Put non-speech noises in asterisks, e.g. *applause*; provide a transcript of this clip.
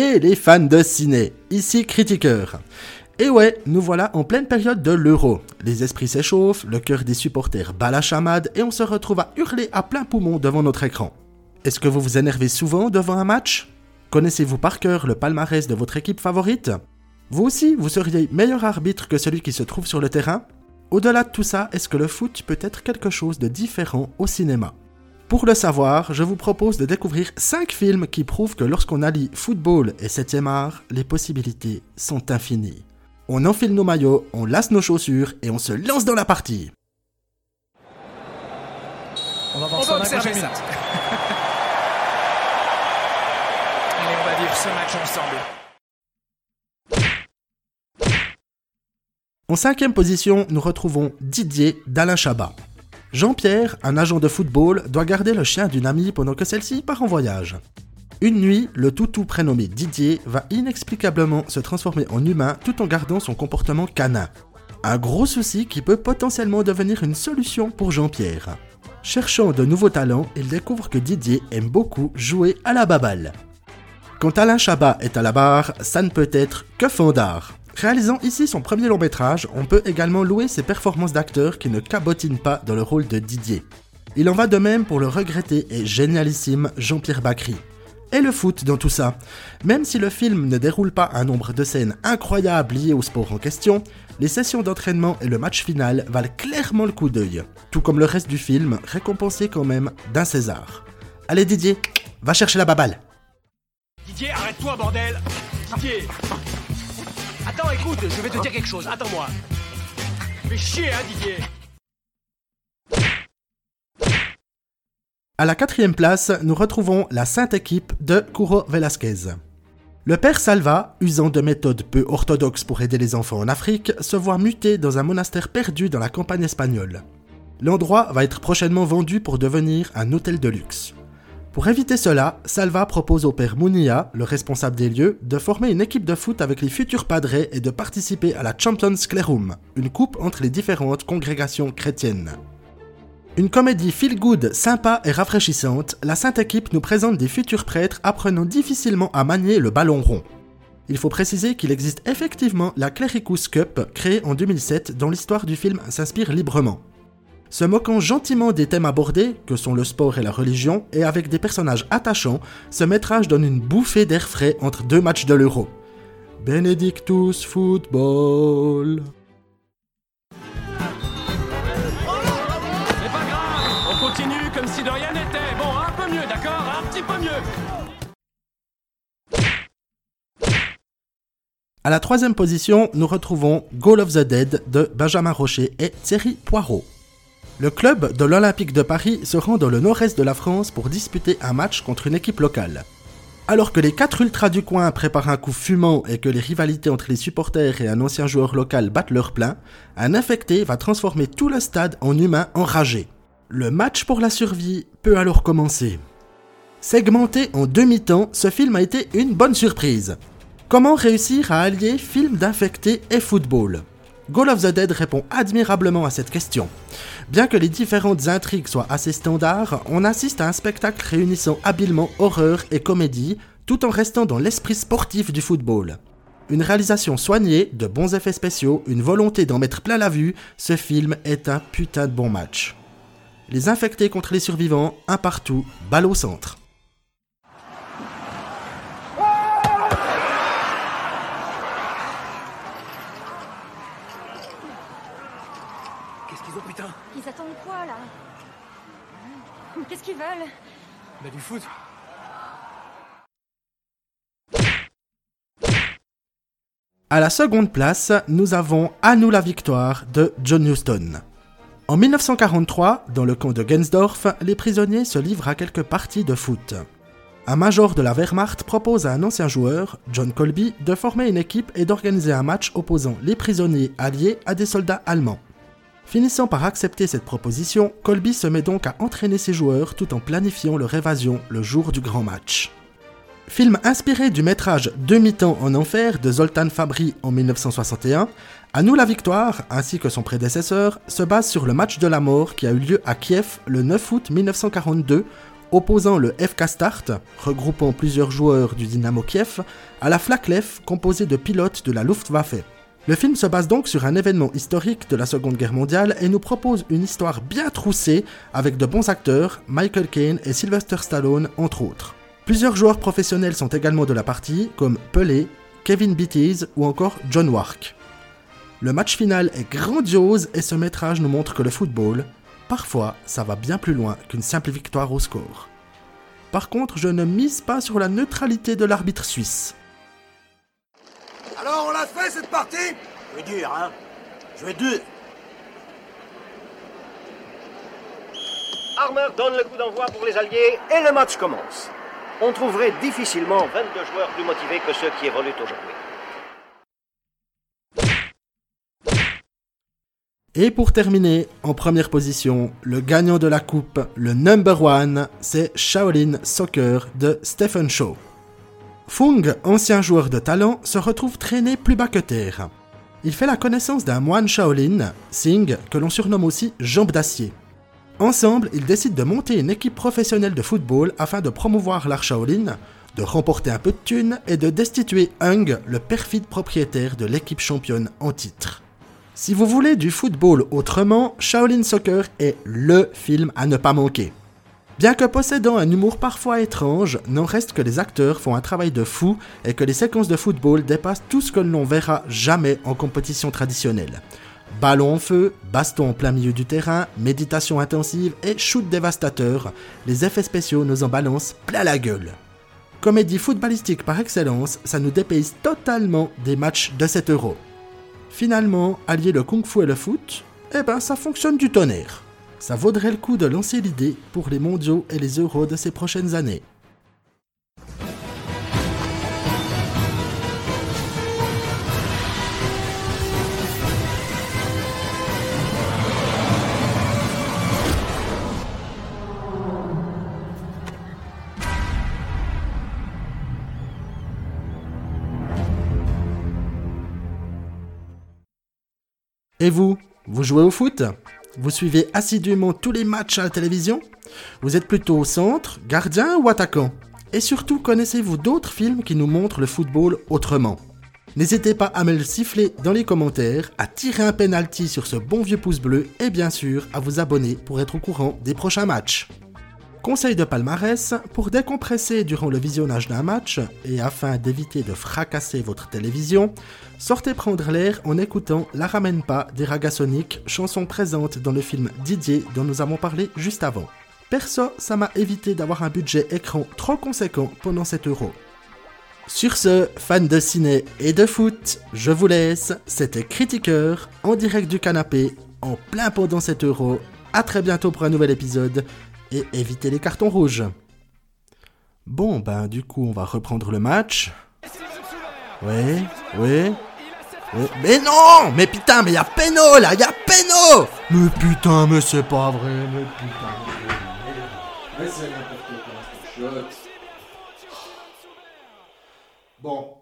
Hey les fans de ciné, ici Critiqueur. Et ouais, nous voilà en pleine période de l'euro. Les esprits s'échauffent, le cœur des supporters bat la chamade et on se retrouve à hurler à plein poumon devant notre écran. Est-ce que vous vous énervez souvent devant un match? Connaissez-vous par cœur le palmarès de votre équipe favorite? Vous aussi, vous seriez meilleur arbitre que celui qui se trouve sur le terrain? Au-delà de tout ça, est-ce que le foot peut être quelque chose de différent au cinéma? Pour le savoir, je vous propose de découvrir 5 films qui prouvent que lorsqu'on allie football et 7 art, les possibilités sont infinies. On enfile nos maillots, on lasse nos chaussures et on se lance dans la partie. On va voir ça observer ça. *laughs* Allez, on va vivre ce match ensemble. En cinquième position, nous retrouvons Didier d'Alain Chabat. Jean-Pierre, un agent de football, doit garder le chien d'une amie pendant que celle-ci part en voyage. Une nuit, le toutou prénommé Didier va inexplicablement se transformer en humain tout en gardant son comportement canin. Un gros souci qui peut potentiellement devenir une solution pour Jean-Pierre. Cherchant de nouveaux talents, il découvre que Didier aime beaucoup jouer à la baballe. Quand Alain Chabat est à la barre, ça ne peut être que fondard. Réalisant ici son premier long métrage, on peut également louer ses performances d'acteur qui ne cabotinent pas dans le rôle de Didier. Il en va de même pour le regretté et génialissime Jean-Pierre Bacry. Et le foot dans tout ça. Même si le film ne déroule pas un nombre de scènes incroyables liées au sport en question, les sessions d'entraînement et le match final valent clairement le coup d'œil. Tout comme le reste du film, récompensé quand même d'un César. Allez Didier, va chercher la baballe. Didier, arrête-toi, bordel Didier Attends, écoute, je vais te dire quelque chose. Attends-moi. Fais chier, hein, Didier À la quatrième place, nous retrouvons la sainte équipe de Curo Velasquez. Le père Salva, usant de méthodes peu orthodoxes pour aider les enfants en Afrique, se voit muté dans un monastère perdu dans la campagne espagnole. L'endroit va être prochainement vendu pour devenir un hôtel de luxe. Pour éviter cela, Salva propose au père Munia, le responsable des lieux, de former une équipe de foot avec les futurs padres et de participer à la Champions Clerum, une coupe entre les différentes congrégations chrétiennes. Une comédie feel-good, sympa et rafraîchissante, la Sainte Équipe nous présente des futurs prêtres apprenant difficilement à manier le ballon rond. Il faut préciser qu'il existe effectivement la Clericus Cup, créée en 2007, dont l'histoire du film s'inspire librement. Se moquant gentiment des thèmes abordés, que sont le sport et la religion, et avec des personnages attachants, ce métrage donne une bouffée d'air frais entre deux matchs de l'Euro. Benedictus Football. C'est pas grave, on continue comme si de rien n'était. Bon, un peu mieux, d'accord Un petit peu mieux. À la troisième position, nous retrouvons Goal of the Dead de Benjamin Rocher et Thierry Poirot. Le club de l'Olympique de Paris se rend dans le nord-est de la France pour disputer un match contre une équipe locale. Alors que les quatre ultras du coin préparent un coup fumant et que les rivalités entre les supporters et un ancien joueur local battent leur plein, un infecté va transformer tout le stade en humain enragé. Le match pour la survie peut alors commencer. Segmenté en demi-temps, ce film a été une bonne surprise. Comment réussir à allier film d'infecté et football? Goal of the Dead répond admirablement à cette question. Bien que les différentes intrigues soient assez standards, on assiste à un spectacle réunissant habilement horreur et comédie, tout en restant dans l'esprit sportif du football. Une réalisation soignée, de bons effets spéciaux, une volonté d'en mettre plein la vue, ce film est un putain de bon match. Les infectés contre les survivants, un partout, balle au centre. Qu'est-ce qu'ils ont, putain Ils attendent quoi là Qu'est-ce qu'ils veulent Bah, du foot. À la seconde place, nous avons À nous la victoire de John Huston. En 1943, dans le camp de Gensdorf, les prisonniers se livrent à quelques parties de foot. Un major de la Wehrmacht propose à un ancien joueur, John Colby, de former une équipe et d'organiser un match opposant les prisonniers alliés à des soldats allemands. Finissant par accepter cette proposition, Colby se met donc à entraîner ses joueurs tout en planifiant leur évasion le jour du grand match. Film inspiré du métrage Demi-temps en enfer de Zoltan Fabri en 1961, À nous la victoire, ainsi que son prédécesseur, se base sur le match de la mort qui a eu lieu à Kiev le 9 août 1942, opposant le FK Start, regroupant plusieurs joueurs du Dynamo Kiev, à la Flaklev, composée de pilotes de la Luftwaffe. Le film se base donc sur un événement historique de la Seconde Guerre mondiale et nous propose une histoire bien troussée avec de bons acteurs, Michael Caine et Sylvester Stallone entre autres. Plusieurs joueurs professionnels sont également de la partie, comme Pelé, Kevin Beatties ou encore John Wark. Le match final est grandiose et ce métrage nous montre que le football, parfois, ça va bien plus loin qu'une simple victoire au score. Par contre, je ne mise pas sur la neutralité de l'arbitre suisse. Fait cette partie Je vais dur, hein Je vais dur. Armer donne le coup d'envoi pour les Alliés et le match commence. On trouverait difficilement 22 joueurs plus motivés que ceux qui évoluent aujourd'hui. Et pour terminer, en première position, le gagnant de la coupe, le number one, c'est Shaolin Soccer de Stephen Shaw. Fung, ancien joueur de talent, se retrouve traîné plus bas que terre. Il fait la connaissance d'un moine Shaolin, Singh, que l'on surnomme aussi Jambe d'acier. Ensemble, ils décident de monter une équipe professionnelle de football afin de promouvoir l'art Shaolin, de remporter un peu de thunes et de destituer Hung, le perfide propriétaire de l'équipe championne en titre. Si vous voulez du football autrement, Shaolin Soccer est LE film à ne pas manquer. Bien que possédant un humour parfois étrange, n'en reste que les acteurs font un travail de fou et que les séquences de football dépassent tout ce que l'on verra jamais en compétition traditionnelle. Ballon en feu, baston en plein milieu du terrain, méditation intensive et shoot dévastateur, les effets spéciaux nous en balancent plein la gueule. Comédie footballistique par excellence, ça nous dépayse totalement des matchs de 7 euros. Finalement, allier le kung-fu et le foot, eh ben ça fonctionne du tonnerre. Ça vaudrait le coup de lancer l'idée pour les mondiaux et les euros de ces prochaines années. Et vous, vous jouez au foot? Vous suivez assidûment tous les matchs à la télévision Vous êtes plutôt au centre, gardien ou attaquant Et surtout, connaissez-vous d'autres films qui nous montrent le football autrement N'hésitez pas à me le siffler dans les commentaires, à tirer un penalty sur ce bon vieux pouce bleu et bien sûr à vous abonner pour être au courant des prochains matchs. Conseil de palmarès, pour décompresser durant le visionnage d'un match et afin d'éviter de fracasser votre télévision, sortez prendre l'air en écoutant La ramène pas des Ragasonic, chanson présente dans le film Didier dont nous avons parlé juste avant. Perso, ça m'a évité d'avoir un budget écran trop conséquent pendant 7 euros. Sur ce, fans de ciné et de foot, je vous laisse. C'était Critiqueur, en direct du canapé, en plein pendant 7 euros. A très bientôt pour un nouvel épisode et éviter les cartons rouges. Bon, ben du coup, on va reprendre le match. Oui, oui. oui. Mais non Mais putain, mais y a Péno là, y a Péno Mais putain, mais c'est pas vrai, mais putain. Mais c'est n'importe quoi, Bon.